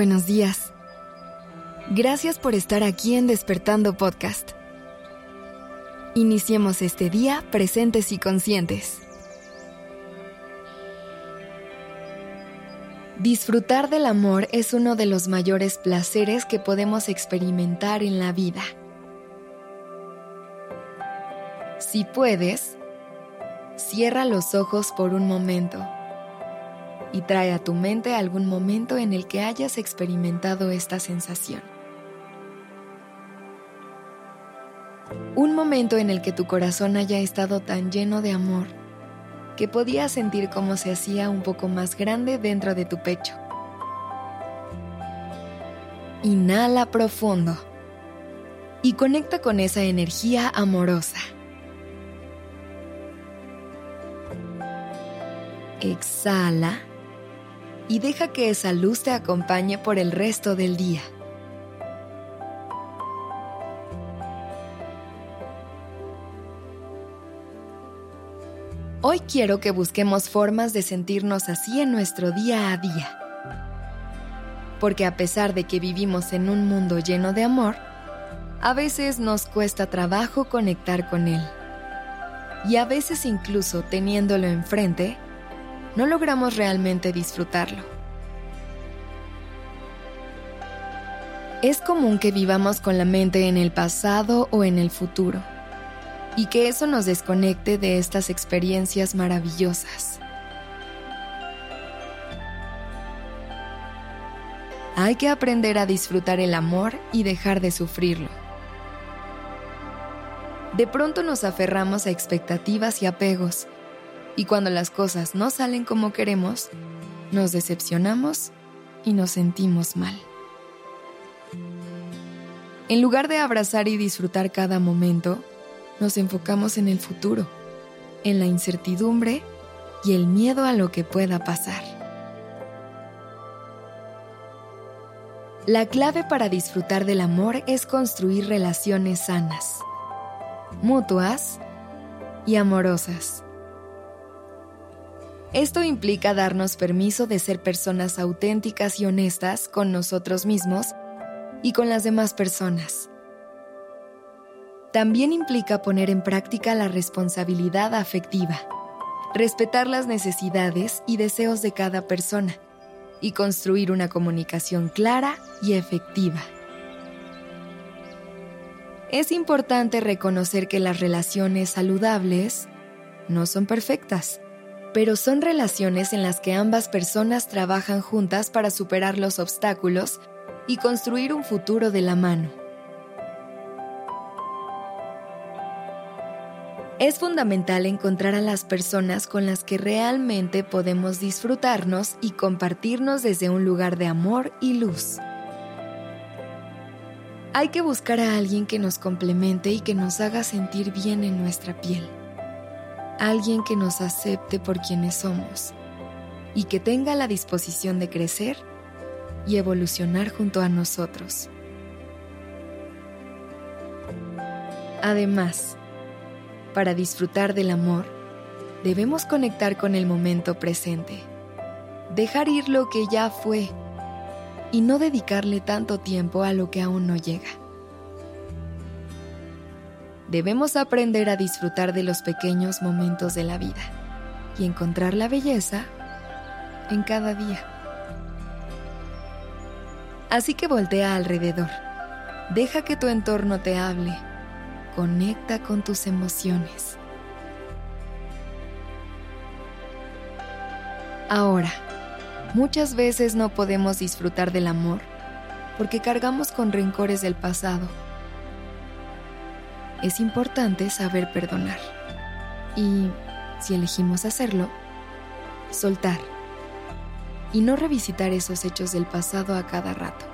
Buenos días. Gracias por estar aquí en Despertando Podcast. Iniciemos este día presentes y conscientes. Disfrutar del amor es uno de los mayores placeres que podemos experimentar en la vida. Si puedes, cierra los ojos por un momento y trae a tu mente algún momento en el que hayas experimentado esta sensación. Un momento en el que tu corazón haya estado tan lleno de amor que podías sentir cómo se hacía un poco más grande dentro de tu pecho. Inhala profundo y conecta con esa energía amorosa. Exhala y deja que esa luz te acompañe por el resto del día. Hoy quiero que busquemos formas de sentirnos así en nuestro día a día. Porque a pesar de que vivimos en un mundo lleno de amor, a veces nos cuesta trabajo conectar con él. Y a veces incluso teniéndolo enfrente, no logramos realmente disfrutarlo. Es común que vivamos con la mente en el pasado o en el futuro, y que eso nos desconecte de estas experiencias maravillosas. Hay que aprender a disfrutar el amor y dejar de sufrirlo. De pronto nos aferramos a expectativas y apegos, y cuando las cosas no salen como queremos, nos decepcionamos y nos sentimos mal. En lugar de abrazar y disfrutar cada momento, nos enfocamos en el futuro, en la incertidumbre y el miedo a lo que pueda pasar. La clave para disfrutar del amor es construir relaciones sanas, mutuas y amorosas. Esto implica darnos permiso de ser personas auténticas y honestas con nosotros mismos y con las demás personas. También implica poner en práctica la responsabilidad afectiva, respetar las necesidades y deseos de cada persona y construir una comunicación clara y efectiva. Es importante reconocer que las relaciones saludables no son perfectas pero son relaciones en las que ambas personas trabajan juntas para superar los obstáculos y construir un futuro de la mano. Es fundamental encontrar a las personas con las que realmente podemos disfrutarnos y compartirnos desde un lugar de amor y luz. Hay que buscar a alguien que nos complemente y que nos haga sentir bien en nuestra piel alguien que nos acepte por quienes somos y que tenga la disposición de crecer y evolucionar junto a nosotros. Además, para disfrutar del amor, debemos conectar con el momento presente, dejar ir lo que ya fue y no dedicarle tanto tiempo a lo que aún no llega debemos aprender a disfrutar de los pequeños momentos de la vida y encontrar la belleza en cada día. Así que voltea alrededor, deja que tu entorno te hable, conecta con tus emociones. Ahora, muchas veces no podemos disfrutar del amor porque cargamos con rencores del pasado es importante saber perdonar. Y, si elegimos hacerlo, soltar. Y no revisitar esos hechos del pasado a cada rato.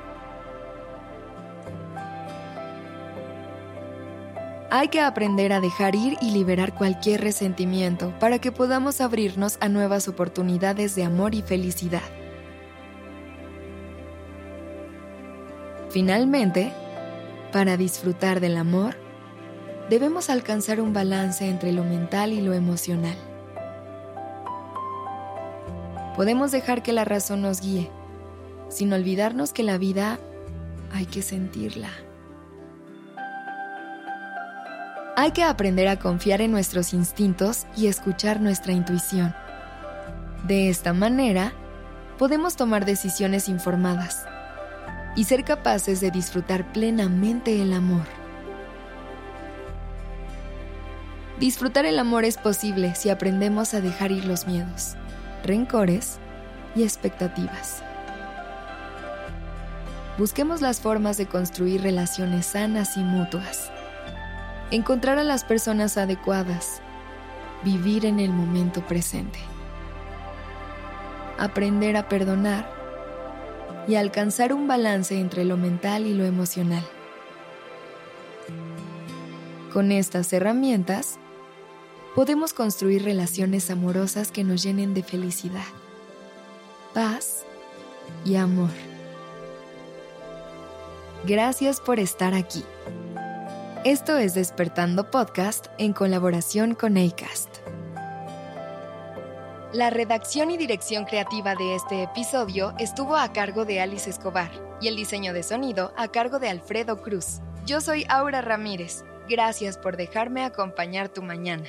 Hay que aprender a dejar ir y liberar cualquier resentimiento para que podamos abrirnos a nuevas oportunidades de amor y felicidad. Finalmente, para disfrutar del amor, debemos alcanzar un balance entre lo mental y lo emocional. Podemos dejar que la razón nos guíe, sin olvidarnos que la vida hay que sentirla. Hay que aprender a confiar en nuestros instintos y escuchar nuestra intuición. De esta manera, podemos tomar decisiones informadas y ser capaces de disfrutar plenamente el amor. Disfrutar el amor es posible si aprendemos a dejar ir los miedos, rencores y expectativas. Busquemos las formas de construir relaciones sanas y mutuas. Encontrar a las personas adecuadas. Vivir en el momento presente. Aprender a perdonar y alcanzar un balance entre lo mental y lo emocional. Con estas herramientas, podemos construir relaciones amorosas que nos llenen de felicidad, paz y amor. Gracias por estar aquí. Esto es Despertando Podcast en colaboración con ACAST. La redacción y dirección creativa de este episodio estuvo a cargo de Alice Escobar y el diseño de sonido a cargo de Alfredo Cruz. Yo soy Aura Ramírez. Gracias por dejarme acompañar tu mañana.